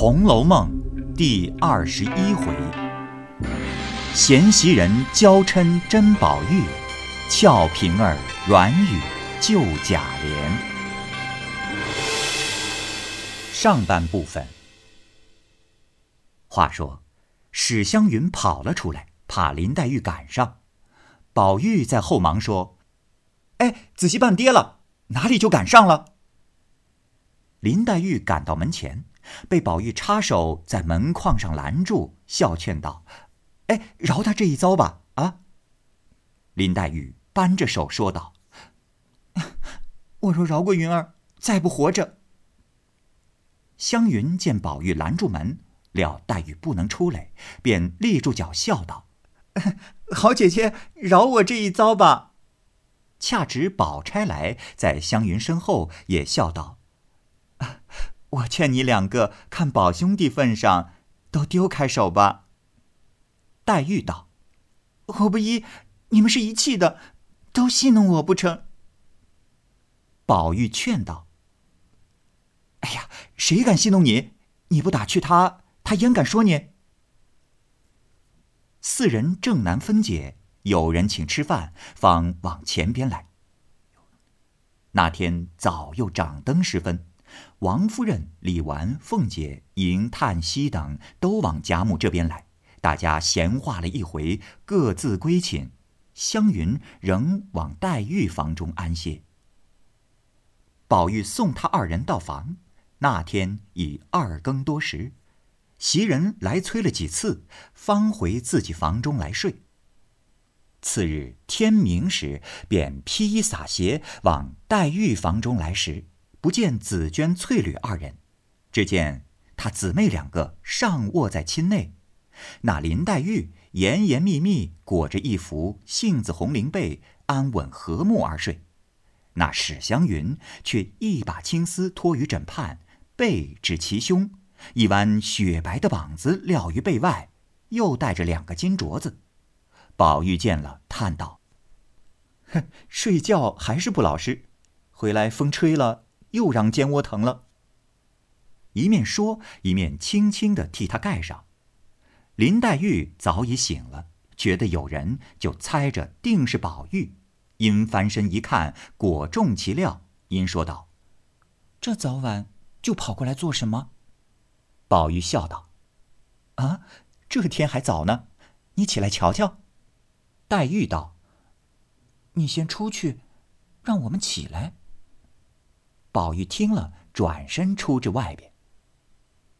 红楼梦》第二十一回：贤袭人娇嗔甄宝玉，俏平儿软语救贾琏。上半部分。话说，史湘云跑了出来，怕林黛玉赶上。宝玉在后忙说：“哎，仔细半跌了，哪里就赶上了？”林黛玉赶到门前。被宝玉插手在门框上拦住，笑劝道：“哎，饶他这一遭吧！”啊！林黛玉扳着手说道：“我若饶过云儿，再不活着。”湘云见宝玉拦住门，料黛玉不能出来，便立住脚笑道：“好姐姐，饶我这一遭吧！”恰值宝钗来，在湘云身后也笑道。啊我劝你两个看宝兄弟份上，都丢开手吧。黛玉道：“我不依，你们是一气的，都戏弄我不成？”宝玉劝道：“哎呀，谁敢戏弄你？你不打趣他，他焉敢说你？”四人正难分解，有人请吃饭，方往前边来。那天早又掌灯时分。王夫人、李纨、凤姐、迎、叹息等都往贾母这边来，大家闲话了一回，各自归寝。湘云仍往黛玉房中安歇。宝玉送他二人到房，那天已二更多时，袭人来催了几次，方回自己房中来睡。次日天明时，便披衣洒鞋往黛玉房中来时。不见紫娟、翠缕二人，只见她姊妹两个尚卧在亲内。那林黛玉严严密密裹着一幅杏子红绫被，安稳和睦而睡。那史湘云却一把青丝托于枕畔，背至其胸，一弯雪白的膀子撂于被外，又带着两个金镯子。宝玉见了，叹道：“哼，睡觉还是不老实，回来风吹了。”又让肩窝疼了。一面说，一面轻轻的替他盖上。林黛玉早已醒了，觉得有人，就猜着定是宝玉。因翻身一看，果中其料，因说道：“这早晚就跑过来做什么？”宝玉笑道：“啊，这天还早呢，你起来瞧瞧。”黛玉道：“你先出去，让我们起来。”宝玉听了，转身出至外边。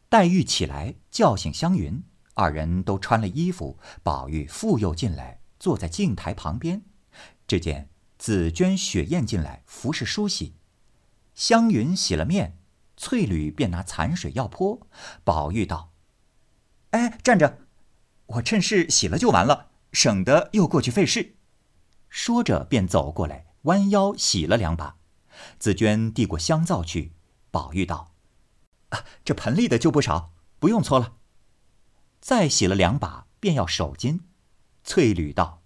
黛玉起来叫醒湘云，二人都穿了衣服。宝玉复又进来，坐在镜台旁边。只见紫鹃、雪雁进来服侍梳洗，湘云洗了面，翠缕便拿残水要泼。宝玉道：“哎，站着，我趁势洗了就完了，省得又过去费事。”说着便走过来，弯腰洗了两把。紫娟递过香皂去，宝玉道：“啊，这盆里的就不少，不用搓了。”再洗了两把，便要手巾。翠缕道：“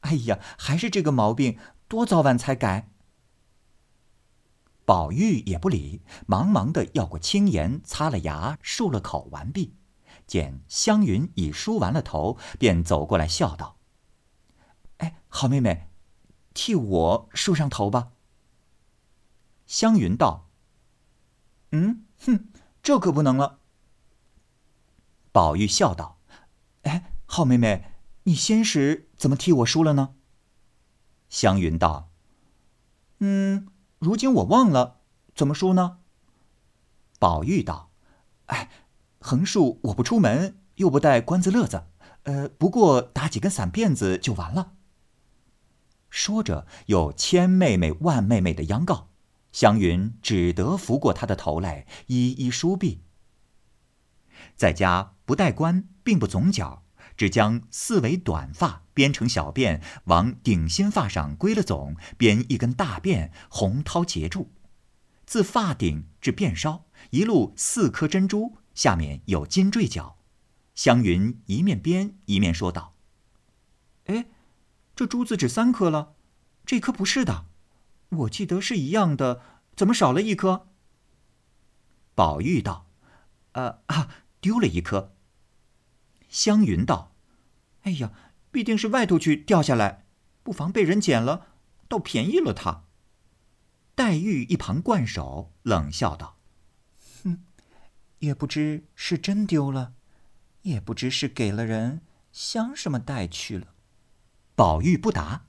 哎呀，还是这个毛病，多早晚才改。”宝玉也不理，忙忙的要过青盐，擦了牙，漱了口，完毕。见湘云已梳完了头，便走过来笑道：“哎，好妹妹，替我梳上头吧。”湘云道：“嗯，哼，这可不能了。”宝玉笑道：“哎，好妹妹，你先时怎么替我梳了呢？”湘云道：“嗯，如今我忘了怎么梳呢。”宝玉道：“哎，横竖我不出门，又不带关子乐子，呃，不过打几根散辫子就完了。”说着，又千妹妹万妹妹的央告。湘云只得扶过他的头来，一一梳毕。在家不戴冠，并不总角，只将四围短发编成小辫，往顶心发上归了总，编一根大辫，红绦结住。自发顶至辫梢，一路四颗珍珠，下面有金坠角。湘云一面编一面说道：“哎，这珠子只三颗了，这颗不是的。”我记得是一样的，怎么少了一颗？宝玉道：“呃啊，丢了一颗。湘云道：“哎呀，必定是外头去掉下来，不妨被人捡了，倒便宜了他。”黛玉一旁惯手，冷笑道：“哼，也不知是真丢了，也不知是给了人相什么带去了。”宝玉不答，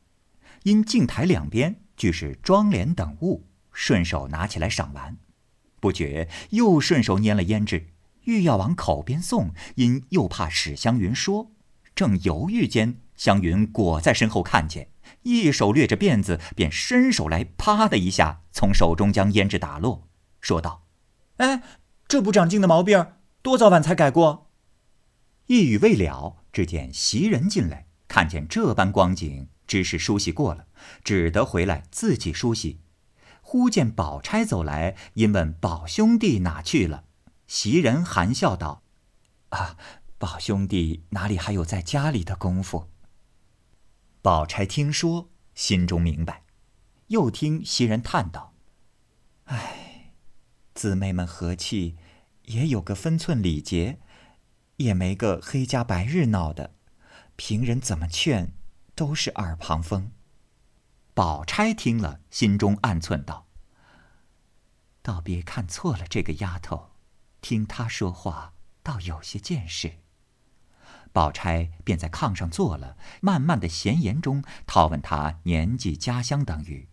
因镜台两边俱是妆奁等物，顺手拿起来赏玩，不觉又顺手拈了胭脂，欲要往口边送，因又怕史湘云说，正犹豫间，湘云裹在身后看见。一手掠着辫子，便伸手来，啪的一下从手中将胭脂打落，说道：“哎，这不长进的毛病，多早晚才改过？”一语未了，只见袭人进来，看见这般光景，只是梳洗过了，只得回来自己梳洗。忽见宝钗走来，因问宝兄弟哪去了，袭人含笑道：“啊，宝兄弟哪里还有在家里的功夫？”宝钗听说，心中明白，又听袭人叹道：“唉，姊妹们和气，也有个分寸礼节，也没个黑家白日闹的，平人怎么劝，都是耳旁风。”宝钗听了，心中暗忖道：“倒别看错了这个丫头，听她说话，倒有些见识。”宝钗便在炕上坐了，慢慢的闲言中讨问他年纪、家乡等语，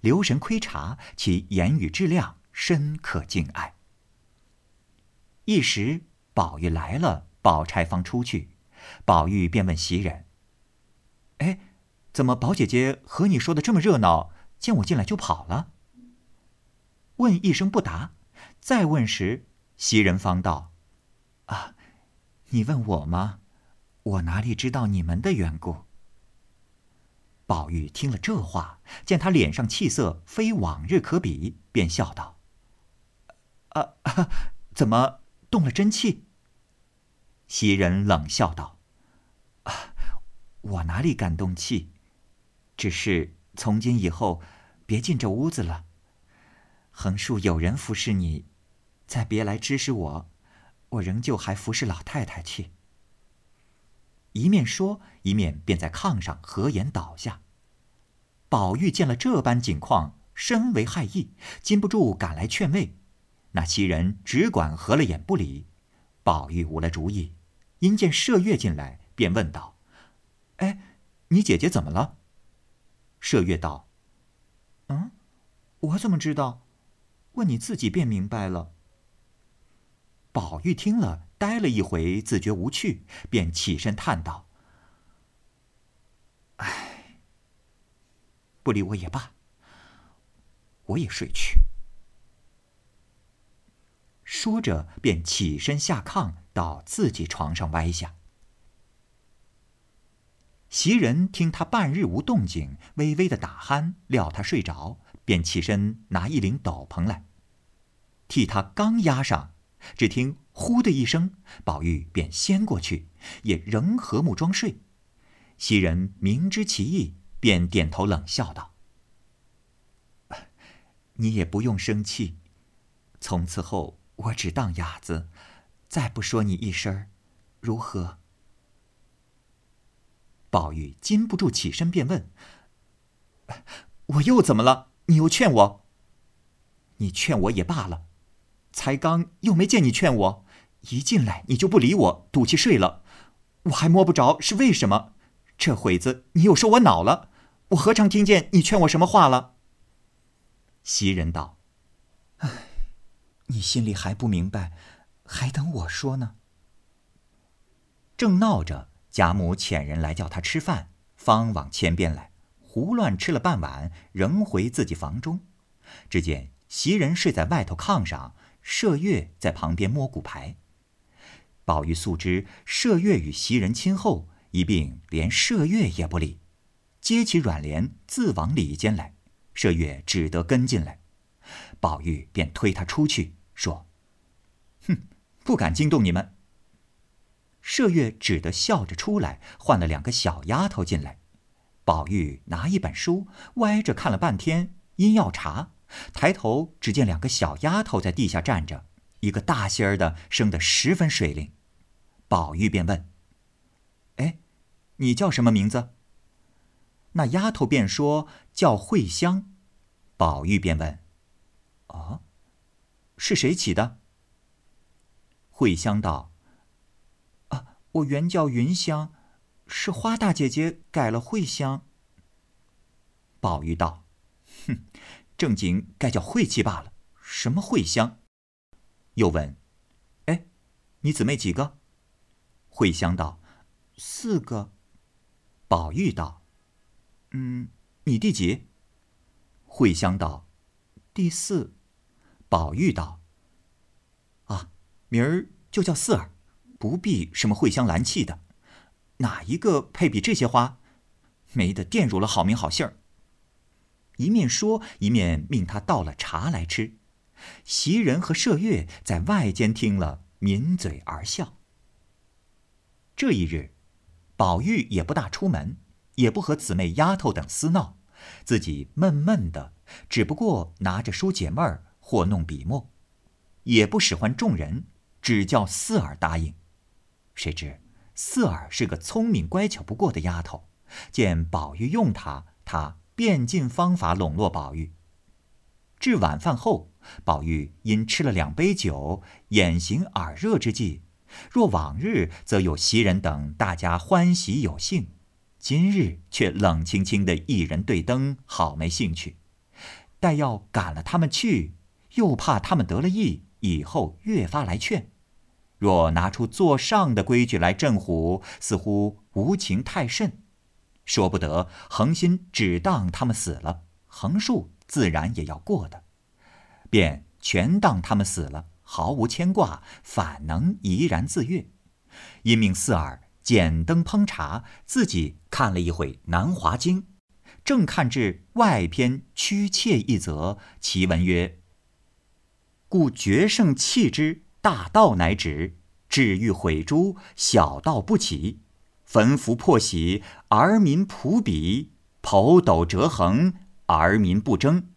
留神窥察其言语质量，深可敬爱。一时宝玉来了，宝钗方出去，宝玉便问袭人：“哎，怎么宝姐姐和你说的这么热闹？见我进来就跑了？”问一声不答，再问时，袭人方道：“啊，你问我吗？”我哪里知道你们的缘故？宝玉听了这话，见他脸上气色非往日可比，便笑道：“啊，怎么动了真气？”袭人冷笑道：“，我哪里敢动气？只是从今以后，别进这屋子了。横竖有人服侍你，再别来指使我，我仍旧还服侍老太太去。”一面说，一面便在炕上合眼倒下。宝玉见了这般景况，深为害意，禁不住赶来劝慰。那袭人只管合了眼不理。宝玉无了主意，因见麝月进来，便问道：“，你姐姐怎么了？”麝月道：“嗯，我怎么知道？问你自己便明白了。”宝玉听了。呆了一回，自觉无趣，便起身叹道：“唉，不理我也罢，我也睡去。”说着，便起身下炕，到自己床上歪下。袭人听他半日无动静，微微的打鼾，料他睡着，便起身拿一领斗篷来，替他刚压上。只听“呼”的一声，宝玉便掀过去，也仍和睦装睡。袭人明知其意，便点头冷笑道：“你也不用生气，从此后我只当哑子，再不说你一声，如何？”宝玉禁不住起身便问：“我又怎么了？你又劝我？你劝我也罢了。”才刚又没见你劝我，一进来你就不理我，赌气睡了，我还摸不着是为什么。这会子你又说我恼了，我何尝听见你劝我什么话了？袭人道：“唉，你心里还不明白，还等我说呢。”正闹着，贾母遣人来叫他吃饭，方往前边来，胡乱吃了半碗，仍回自己房中。只见袭人睡在外头炕上。麝月在旁边摸骨牌。宝玉素知麝月与袭人亲厚，一并连麝月也不理，接起软帘自往里间来。麝月只得跟进来，宝玉便推他出去，说：“哼，不敢惊动你们。”麝月只得笑着出来，换了两个小丫头进来。宝玉拿一本书，歪着看了半天，因要查。抬头只见两个小丫头在地下站着，一个大些儿的生得十分水灵。宝玉便问：“哎，你叫什么名字？”那丫头便说：“叫慧香。”宝玉便问：“哦，是谁起的？”慧香道：“，我原叫云香，是花大姐姐改了慧香。”宝玉道：“哼，正经该叫晦气罢了，什么慧香？”又问：“哎，你姊妹几个？”慧香道：“四个。”宝玉道：“嗯，你第几？”慧香道：“第四。”宝玉道：“啊，明儿就叫四儿，不必什么蕙香兰气的，哪一个配比这些花？没得玷辱了好名好姓儿。”一面说，一面命他倒了茶来吃。袭人和麝月在外间听了，抿嘴而笑。这一日，宝玉也不大出门，也不和姊妹丫头等厮闹，自己闷闷的，只不过拿着书解闷儿或弄笔墨，也不使唤众人，只叫四儿答应。谁知四儿是个聪明乖巧不过的丫头，见宝玉用她，她便尽方法笼络宝玉。至晚饭后，宝玉因吃了两杯酒，眼行耳热之际。若往日，则有袭人等大家欢喜有兴；今日却冷清清的一人对灯，好没兴趣。待要赶了他们去，又怕他们得了意，以后越发来劝。若拿出座上的规矩来镇唬，似乎无情太甚。说不得，恒心只当他们死了，横竖自然也要过的，便全当他们死了。毫无牵挂，反能怡然自悦。因命四儿剪灯烹茶，自己看了一会《南华经》，正看至外篇屈妾一则，其文曰：“故绝胜弃之，大道乃止；至欲毁诸，小道不起。焚符破玺，而民普鄙；剖斗折衡，而民不争。”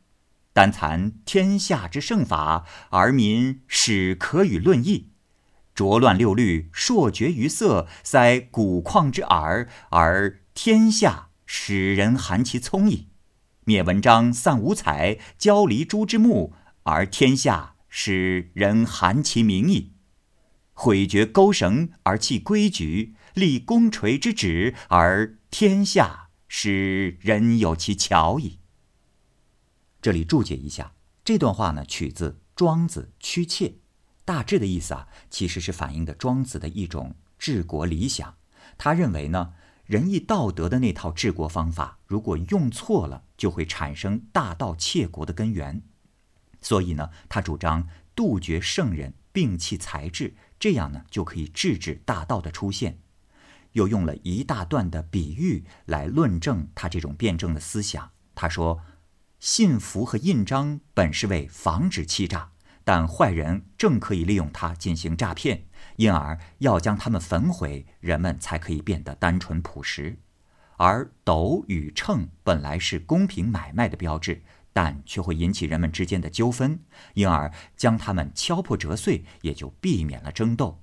单残天下之圣法，而民始可与论议；浊乱六律，朔绝于色，塞古旷之耳，而天下使人含其聪矣。灭文章，散五彩，交离诸之目，而天下使人含其名矣。毁绝钩绳而弃规矩，立功垂之旨，而天下使人有其巧矣。这里注解一下，这段话呢取自《庄子·屈妾》，大致的意思啊，其实是反映的庄子的一种治国理想。他认为呢，仁义道德的那套治国方法，如果用错了，就会产生大盗窃国的根源。所以呢，他主张杜绝圣人，摒弃才智，这样呢就可以制止大道的出现。又用了一大段的比喻来论证他这种辩证的思想。他说。信符和印章本是为防止欺诈，但坏人正可以利用它进行诈骗，因而要将它们焚毁，人们才可以变得单纯朴实。而斗与秤本来是公平买卖的标志，但却会引起人们之间的纠纷，因而将它们敲破折碎，也就避免了争斗。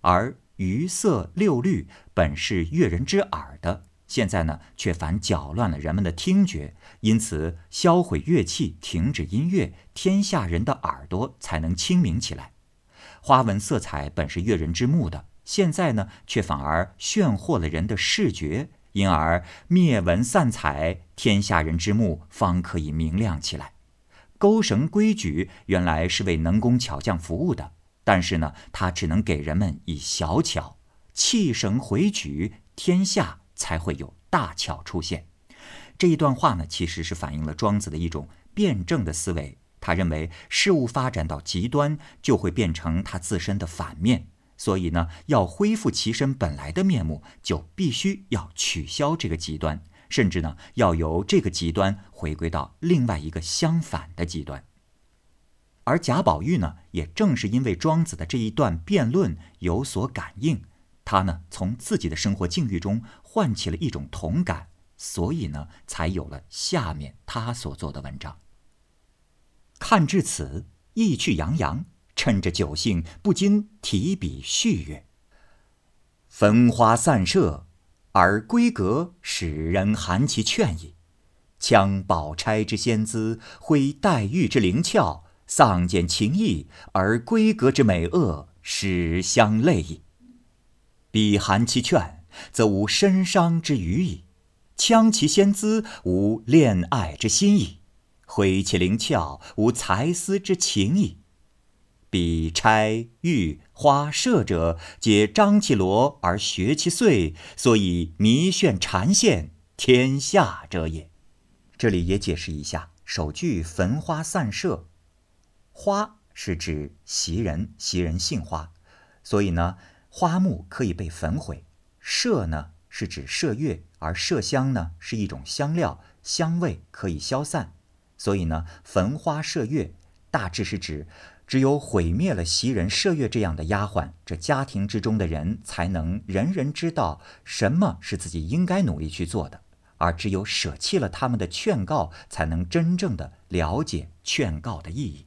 而鱼色六律本是悦人之耳的。现在呢，却反搅乱了人们的听觉，因此销毁乐器，停止音乐，天下人的耳朵才能清明起来。花纹色彩本是悦人之目的，现在呢，却反而炫惑了人的视觉，因而灭纹散彩，天下人之目方可以明亮起来。钩绳规矩原来是为能工巧匠服务的，但是呢，它只能给人们以小巧，弃绳回举，天下。才会有大巧出现。这一段话呢，其实是反映了庄子的一种辩证的思维。他认为事物发展到极端，就会变成它自身的反面。所以呢，要恢复其身本来的面目，就必须要取消这个极端，甚至呢，要由这个极端回归到另外一个相反的极端。而贾宝玉呢，也正是因为庄子的这一段辩论有所感应。他呢，从自己的生活境遇中唤起了一种同感，所以呢，才有了下面他所做的文章。看至此，意趣洋洋，趁着酒兴，不禁提笔续曰：“焚花散射，而闺阁使人含其劝矣。羌宝钗之仙姿，挥黛玉之灵俏，丧减情意，而闺阁之美恶，使相类矣。彼含其劝，则无身伤之余矣；羌其仙姿，无恋爱之心矣；挥其灵俏，无才思之情矣。”彼钗、玉、花、射者，皆张其罗而学其碎，所以迷眩缠线天下者也。这里也解释一下，首句“焚花散射”，花是指袭人，袭人杏花，所以呢，花木可以被焚毁；麝呢是指麝月，而麝香呢是一种香料，香味可以消散，所以呢，焚花射月大致是指。只有毁灭了袭人、麝月这样的丫鬟，这家庭之中的人才能人人知道什么是自己应该努力去做的；而只有舍弃了他们的劝告，才能真正的了解劝告的意义。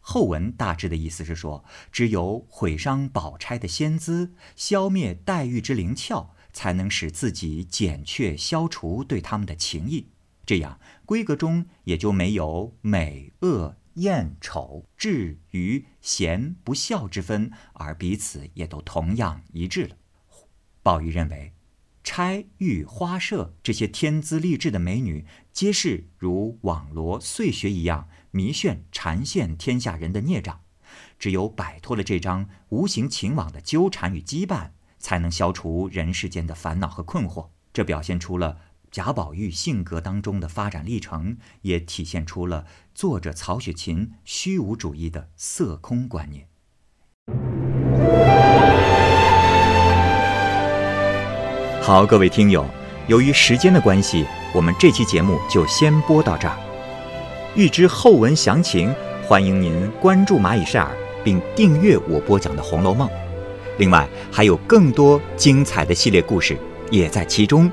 后文大致的意思是说，只有毁伤宝钗的仙姿，消灭黛玉之灵俏，才能使自己减却、消除对他们的情谊，这样闺阁中也就没有美恶。艳丑、至愚、贤不孝之分，而彼此也都同样一致了。宝玉认为，钗、玉、花、麝这些天资丽质的美女，皆是如网罗碎穴一样迷眩缠线天下人的孽障。只有摆脱了这张无形情网的纠缠与羁绊，才能消除人世间的烦恼和困惑。这表现出了。贾宝玉性格当中的发展历程，也体现出了作者曹雪芹虚无主义的色空观念。好，各位听友，由于时间的关系，我们这期节目就先播到这儿。欲知后文详情，欢迎您关注蚂蚁晒尔，并订阅我播讲的《红楼梦》。另外，还有更多精彩的系列故事也在其中。